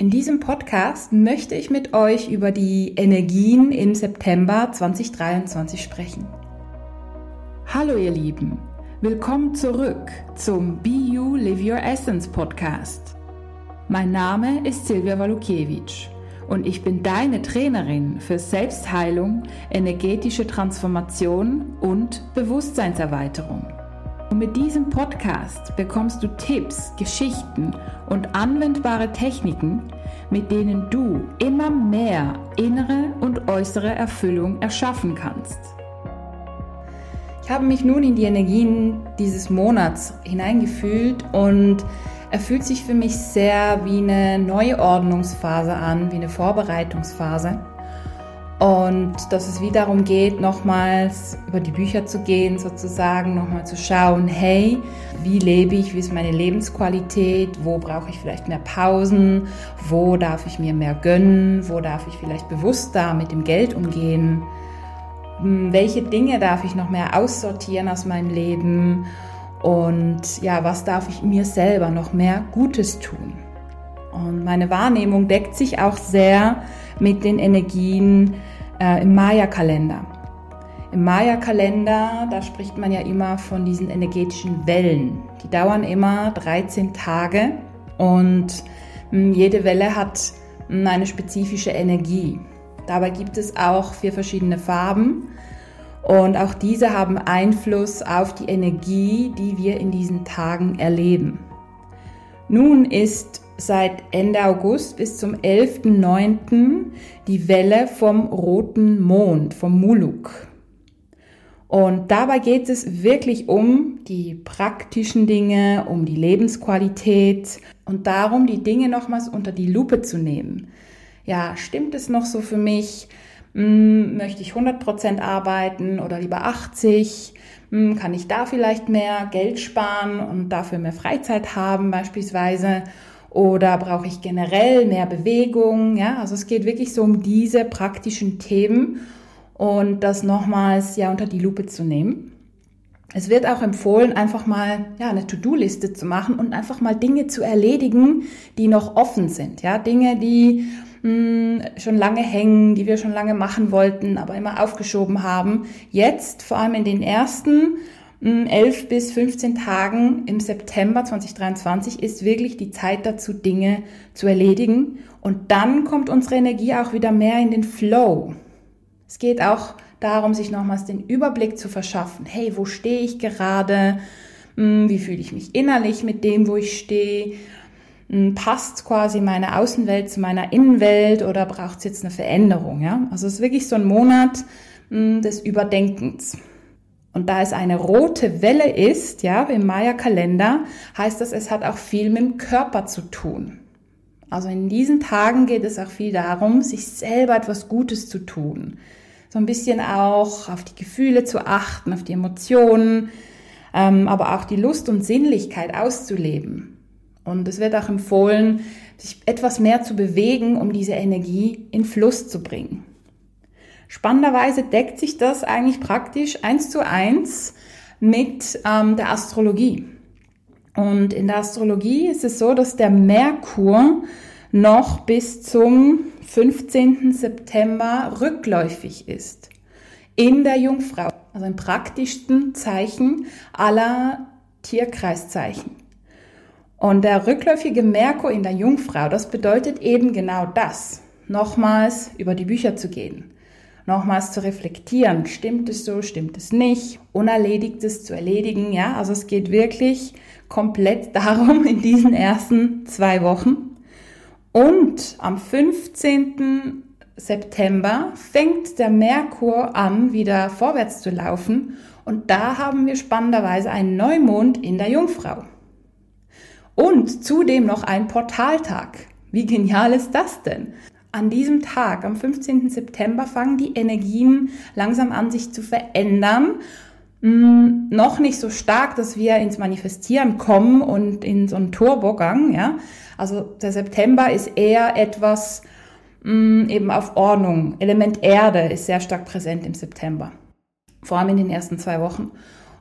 In diesem Podcast möchte ich mit euch über die Energien im September 2023 sprechen. Hallo ihr Lieben, willkommen zurück zum Be You Live Your Essence Podcast. Mein Name ist Silvia Walukiewicz und ich bin deine Trainerin für Selbstheilung, energetische Transformation und Bewusstseinserweiterung. Mit diesem Podcast bekommst du Tipps, Geschichten und anwendbare Techniken, mit denen du immer mehr innere und äußere Erfüllung erschaffen kannst. Ich habe mich nun in die Energien dieses Monats hineingefühlt und er fühlt sich für mich sehr wie eine Neuordnungsphase an, wie eine Vorbereitungsphase. Und dass es wie darum geht, nochmals über die Bücher zu gehen, sozusagen, nochmal zu schauen, hey, wie lebe ich, wie ist meine Lebensqualität, wo brauche ich vielleicht mehr Pausen, wo darf ich mir mehr gönnen, wo darf ich vielleicht bewusster mit dem Geld umgehen, hm, welche Dinge darf ich noch mehr aussortieren aus meinem Leben und ja, was darf ich mir selber noch mehr Gutes tun. Und meine Wahrnehmung deckt sich auch sehr mit den Energien äh, im Maya-Kalender. Im Maya-Kalender, da spricht man ja immer von diesen energetischen Wellen. Die dauern immer 13 Tage und mh, hm, jede Welle hat mh, hm, eine spezifische Energie. Dabei gibt es auch vier verschiedene Farben und auch diese haben Einfluss auf die Energie, die wir in diesen Tagen erleben. Nun ist seit Ende August bis zum 11.09. die Welle vom roten Mond, vom Muluk. Und dabei geht es wirklich um die praktischen Dinge, um die Lebensqualität und darum, die Dinge nochmals unter die Lupe zu nehmen. Ja, stimmt es noch so für mich? Hm, möchte ich 100% arbeiten oder lieber 80? Hm, kann ich da vielleicht mehr Geld sparen und dafür mehr Freizeit haben beispielsweise? Oder brauche ich generell mehr Bewegung? Ja, also es geht wirklich so um diese praktischen Themen und das nochmals ja unter die Lupe zu nehmen. Es wird auch empfohlen, einfach mal ja, eine To-Do-Liste zu machen und einfach mal Dinge zu erledigen, die noch offen sind. Ja, Dinge, die mh, hm, schon lange hängen, die wir schon lange machen wollten, aber immer aufgeschoben haben. Jetzt, vor allem in den ersten 11 bis 15 Tagen im September 2023 ist wirklich die Zeit dazu, Dinge zu erledigen. Und dann kommt unsere Energie auch wieder mehr in den Flow. Es geht auch darum, sich nochmals den Überblick zu verschaffen. Hey, wo stehe ich gerade? Hm, wie fühle ich mich innerlich mit dem, wo ich stehe? Hm, passt quasi meine Außenwelt zu meiner Innenwelt oder braucht es jetzt eine Veränderung? Ja? Also es ist wirklich so ein Monat des Überdenkens. Und da es eine rote Welle ist, ja, im Maya-Kalender, heißt das, es hat auch viel mit dem Körper zu tun. Also in diesen Tagen geht es auch viel darum, sich selber etwas Gutes zu tun. So ein bisschen auch auf die Gefühle zu achten, auf die Emotionen, ähm, aber auch die Lust und Sinnlichkeit auszuleben. Und es wird auch empfohlen, sich etwas mehr zu bewegen, um diese Energie in Fluss zu bringen. Spannenderweise deckt sich das eigentlich praktisch eins zu eins mit ähm, der Astrologie. Und in der Astrologie ist es so, dass der Merkur noch bis zum 15. September rückläufig ist. In der Jungfrau, also im praktischsten Zeichen aller Tierkreiszeichen. Und der rückläufige Merkur in der Jungfrau, das bedeutet eben genau das, nochmals über die Bücher zu gehen nochmals zu reflektieren. Stimmt es so, stimmt es nicht? Unerledigtes zu erledigen. Ja, also es geht wirklich komplett darum in diesen ersten zwei Wochen. Und am 15. September fängt der Merkur an, wieder vorwärts zu laufen. Und da haben wir spannenderweise einen Neumond in der Jungfrau. Und zudem noch ein Portaltag. Wie genial ist das denn? An diesem Tag, am 15. September, fangen die Energien langsam an, sich zu verändern. Hm, noch nicht so stark, dass wir ins Manifestieren kommen und in so einen Turbogang, ja. Also der September ist eher etwas hm, eben auf Ordnung. Element Erde ist sehr stark präsent im September. Vor allem in den ersten zwei Wochen.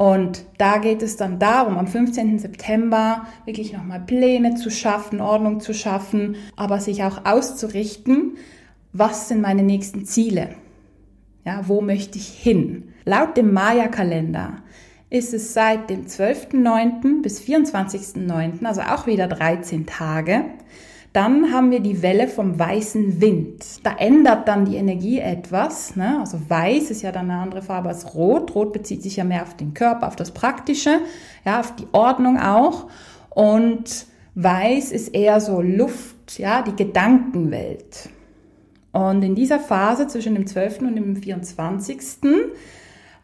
Und da geht es dann darum, am 15. September wirklich nochmal Pläne zu schaffen, Ordnung zu schaffen, aber sich auch auszurichten, was sind meine nächsten Ziele? Ja, wo möchte ich hin? Laut dem Maya-Kalender ist es seit dem 12.09. bis 24.09., also auch wieder 13 Tage. Dann haben wir die Welle vom weißen Wind. Da ändert dann die Energie etwas. Ne? Also weiß ist ja dann eine andere Farbe als rot. Rot bezieht sich ja mehr auf den Körper, auf das Praktische, ja, auf die Ordnung auch. Und weiß ist eher so Luft, ja, die Gedankenwelt. Und in dieser Phase zwischen dem 12. und dem 24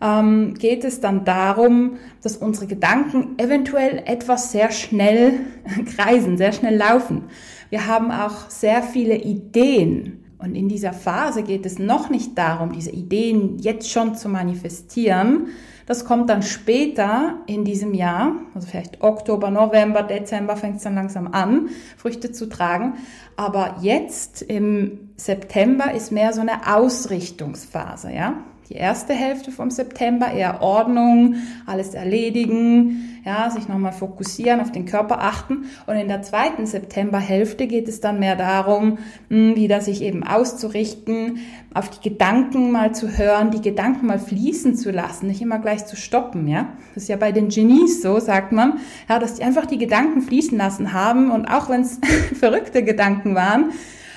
ähm, geht es dann darum, dass unsere Gedanken eventuell etwas sehr schnell kreisen, sehr schnell laufen. Wir haben auch sehr viele Ideen. Und in dieser Phase geht es noch nicht darum, diese Ideen jetzt schon zu manifestieren. Das kommt dann später in diesem Jahr, also vielleicht Oktober, November, Dezember fängt es dann langsam an, Früchte zu tragen. Aber jetzt im September ist mehr so eine Ausrichtungsphase, ja die erste Hälfte vom September eher Ordnung, alles erledigen, ja, sich nochmal fokussieren, auf den Körper achten. Und in der zweiten Septemberhälfte geht es dann mehr darum, hm, wieder sich eben auszurichten, auf die Gedanken mal zu hören, die Gedanken mal fließen zu lassen, nicht immer gleich zu stoppen, ja. Das ist ja bei den Genies so, sagt man, ja, dass die einfach die Gedanken fließen lassen haben und auch wenn es verrückte Gedanken waren,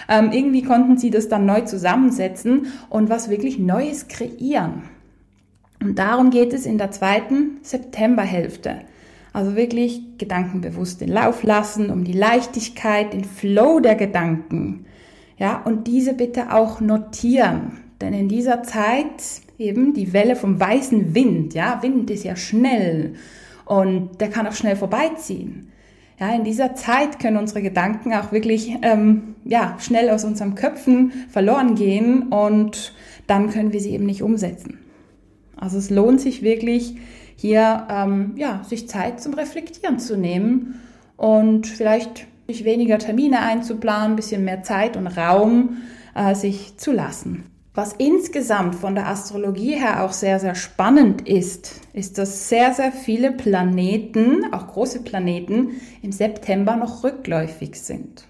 ähm, irgendwie konnten sie das dann neu zusammensetzen und was wirklich Neues kreieren. Und darum geht es in der zweiten Septemberhälfte. Also wirklich gedankenbewusst den Lauf lassen, um die Leichtigkeit, den Flow der Gedanken. Ja, und diese bitte auch notieren. Denn in dieser Zeit eben die Welle vom weißen Wind, ja, Wind ist ja schnell und der kann auch schnell vorbeiziehen. Ja, in dieser Zeit können unsere Gedanken auch wirklich ähm, ja, schnell aus unseren Köpfen verloren gehen und dann können wir sie eben nicht umsetzen. Also es lohnt sich wirklich hier ähm, ja, sich Zeit zum Reflektieren zu nehmen und vielleicht sich weniger Termine einzuplanen, bisschen mehr Zeit und Raum äh, sich zu lassen. Was insgesamt von der Astrologie her auch sehr, sehr spannend ist, ist, dass sehr, sehr viele Planeten, auch große Planeten, im September noch rückläufig sind.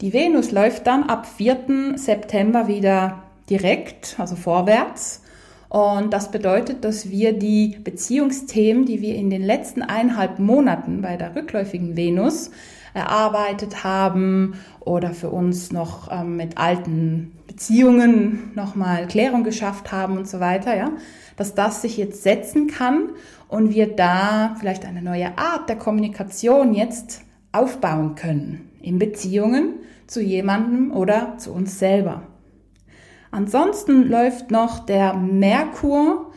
Die Venus läuft dann ab 4. September wieder direkt, also vorwärts. Und das bedeutet, dass wir die Beziehungsthemen, die wir in den letzten eineinhalb Monaten bei der rückläufigen Venus erarbeitet haben oder für uns noch ähm, mit alten Beziehungen nochmal Klärung geschafft haben und so weiter, ja, dass das sich jetzt setzen kann und wir da vielleicht eine neue Art der Kommunikation jetzt aufbauen können in Beziehungen zu jemandem oder zu uns selber. Ansonsten läuft noch der Merkur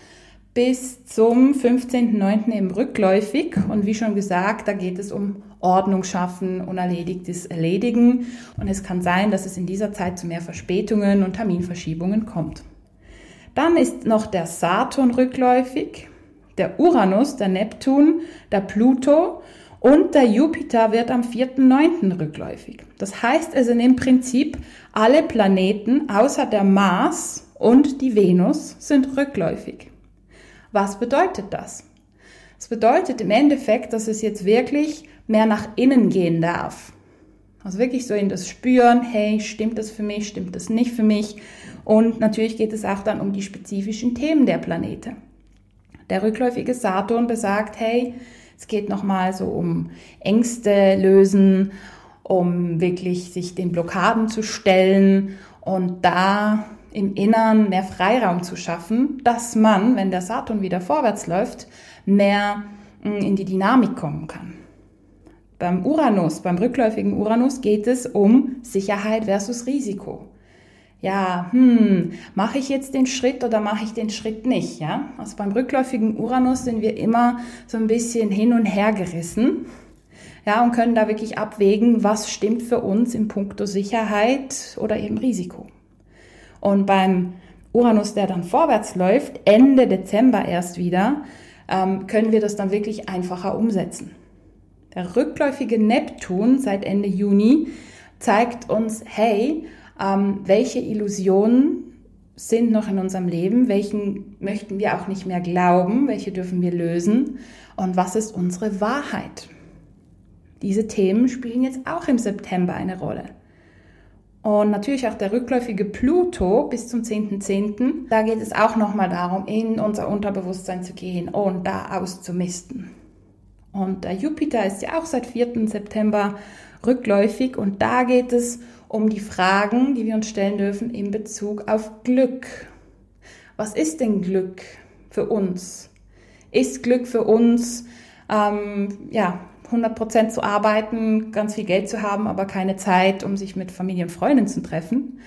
bis zum 15.09. eben rückläufig. Und wie schon gesagt, da geht es um Ordnung schaffen, Unerledigtes erledigen. Und es kann sein, dass es in dieser Zeit zu mehr Verspätungen und Terminverschiebungen kommt. Dann ist noch der Saturn rückläufig, der Uranus, der Neptun, der Pluto und der Jupiter wird am 4.9. rückläufig. Das heißt also im Prinzip, alle Planeten außer der Mars und die Venus sind rückläufig. Was bedeutet das? Es bedeutet im Endeffekt, dass es jetzt wirklich mehr nach innen gehen darf. Also wirklich so in das Spüren, hey, stimmt das für mich, stimmt das nicht für mich? Und natürlich geht es auch dann um die spezifischen Themen der Planete. Der rückläufige Saturn besagt, hey, es geht nochmal so um Ängste lösen, um wirklich sich den Blockaden zu stellen und da im Innern mehr Freiraum zu schaffen, dass man, wenn der Saturn wieder vorwärts läuft, mehr mm, in die Dynamik kommen kann. Beim Uranus, beim rückläufigen Uranus geht es um Sicherheit versus Risiko. Ja, hm, mache ich jetzt den Schritt oder mache ich den Schritt nicht, ja? Also beim rückläufigen Uranus sind wir immer so ein bisschen hin und her gerissen. Ja, und können da wirklich abwägen, was stimmt für uns im Punkto Sicherheit oder eben Risiko. Und beim Uranus, der dann vorwärts läuft, Ende Dezember erst wieder, ähm, können wir das dann wirklich einfacher umsetzen. Der rückläufige Neptun seit Ende Juni zeigt uns, hey, ähm, welche Illusionen sind noch in unserem Leben, welchen möchten wir auch nicht mehr glauben, welche dürfen wir lösen und was ist unsere Wahrheit. Diese Themen spielen jetzt auch im September eine Rolle. Und natürlich auch der rückläufige Pluto bis zum 10.10., .10., da geht es auch nochmal darum, in unser Unterbewusstsein zu gehen und da auszumisten. Und der Jupiter ist ja auch seit 4. September rückläufig und da geht es um die Fragen, die wir uns stellen dürfen in Bezug auf Glück. Was ist denn Glück für uns? Ist Glück für uns, ähm, ja, 100% zu arbeiten, ganz viel Geld zu haben, aber keine Zeit, um sich mit Familie und Freunden zu treffen?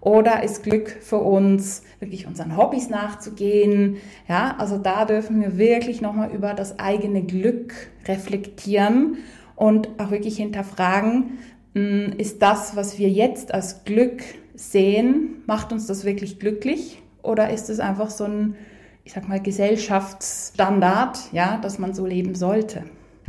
Oder ist Glück für uns, wirklich unseren Hobbys nachzugehen? Ja, also da dürfen wir wirklich nochmal über das eigene Glück reflektieren und auch wirklich hinterfragen, hm, ist das, was wir jetzt als Glück sehen, macht uns das wirklich glücklich? Oder ist es einfach so ein, ich sag mal, Gesellschaftsstandard, ja, dass man so leben sollte?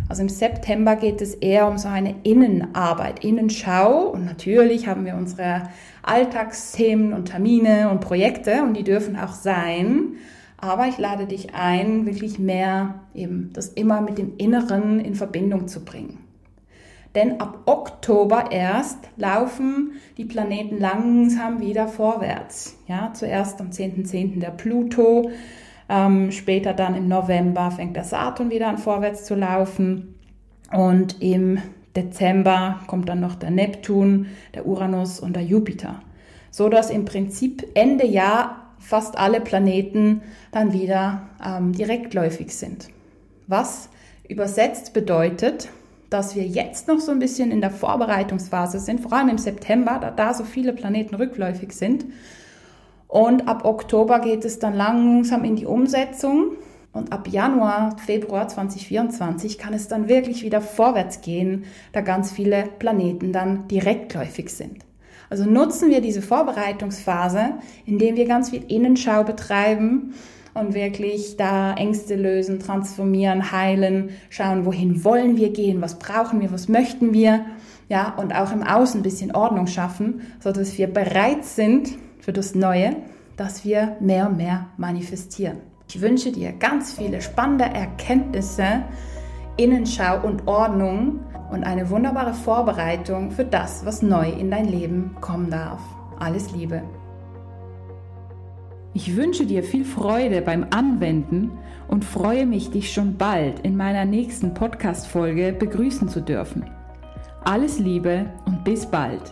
Also im September geht es eher um so eine Innenarbeit, Innenschau. Und natürlich haben wir unsere Alltagsthemen und Termine und Projekte und die dürfen auch sein. Aber ich lade dich ein, wirklich mehr eben das immer mit dem Inneren in Verbindung zu bringen. Denn ab Oktober erst laufen die Planeten langsam wieder vorwärts. Ja, zuerst am 10.10. .10. der Pluto, ähm, später dann im November fängt der Saturn wieder an vorwärts zu laufen. Und im Dezember kommt dann noch der Neptun, der Uranus und der Jupiter. So dass im Prinzip Ende Jahr fast alle Planeten dann wieder ähm, direktläufig sind. Was übersetzt bedeutet, dass wir jetzt noch so ein bisschen in der Vorbereitungsphase sind, vor allem im September, da, da so viele Planeten rückläufig sind und ab Oktober geht es dann langsam in die Umsetzung. Und ab Januar, Februar 2024 kann es dann wirklich wieder vorwärts gehen, da ganz viele Planeten dann direktläufig sind. Also nutzen wir diese Vorbereitungsphase, indem wir ganz viel Innenschau betreiben und wirklich da Ängste lösen, transformieren, heilen, schauen, wohin wollen wir gehen, was brauchen wir, was möchten wir, ja, und auch im Außen ein bisschen Ordnung schaffen, so dass wir bereit sind, für das Neue, dass wir mehr und mehr manifestieren. Ich wünsche dir ganz viele spannende Erkenntnisse, Innenschau und Ordnung und eine wunderbare Vorbereitung für das, was neu in dein Leben kommen darf. Alles Liebe. Ich wünsche dir viel Freude beim Anwenden und freue mich, dich schon bald in meiner nächsten Podcast-Folge begrüßen zu dürfen. Alles Liebe und bis bald.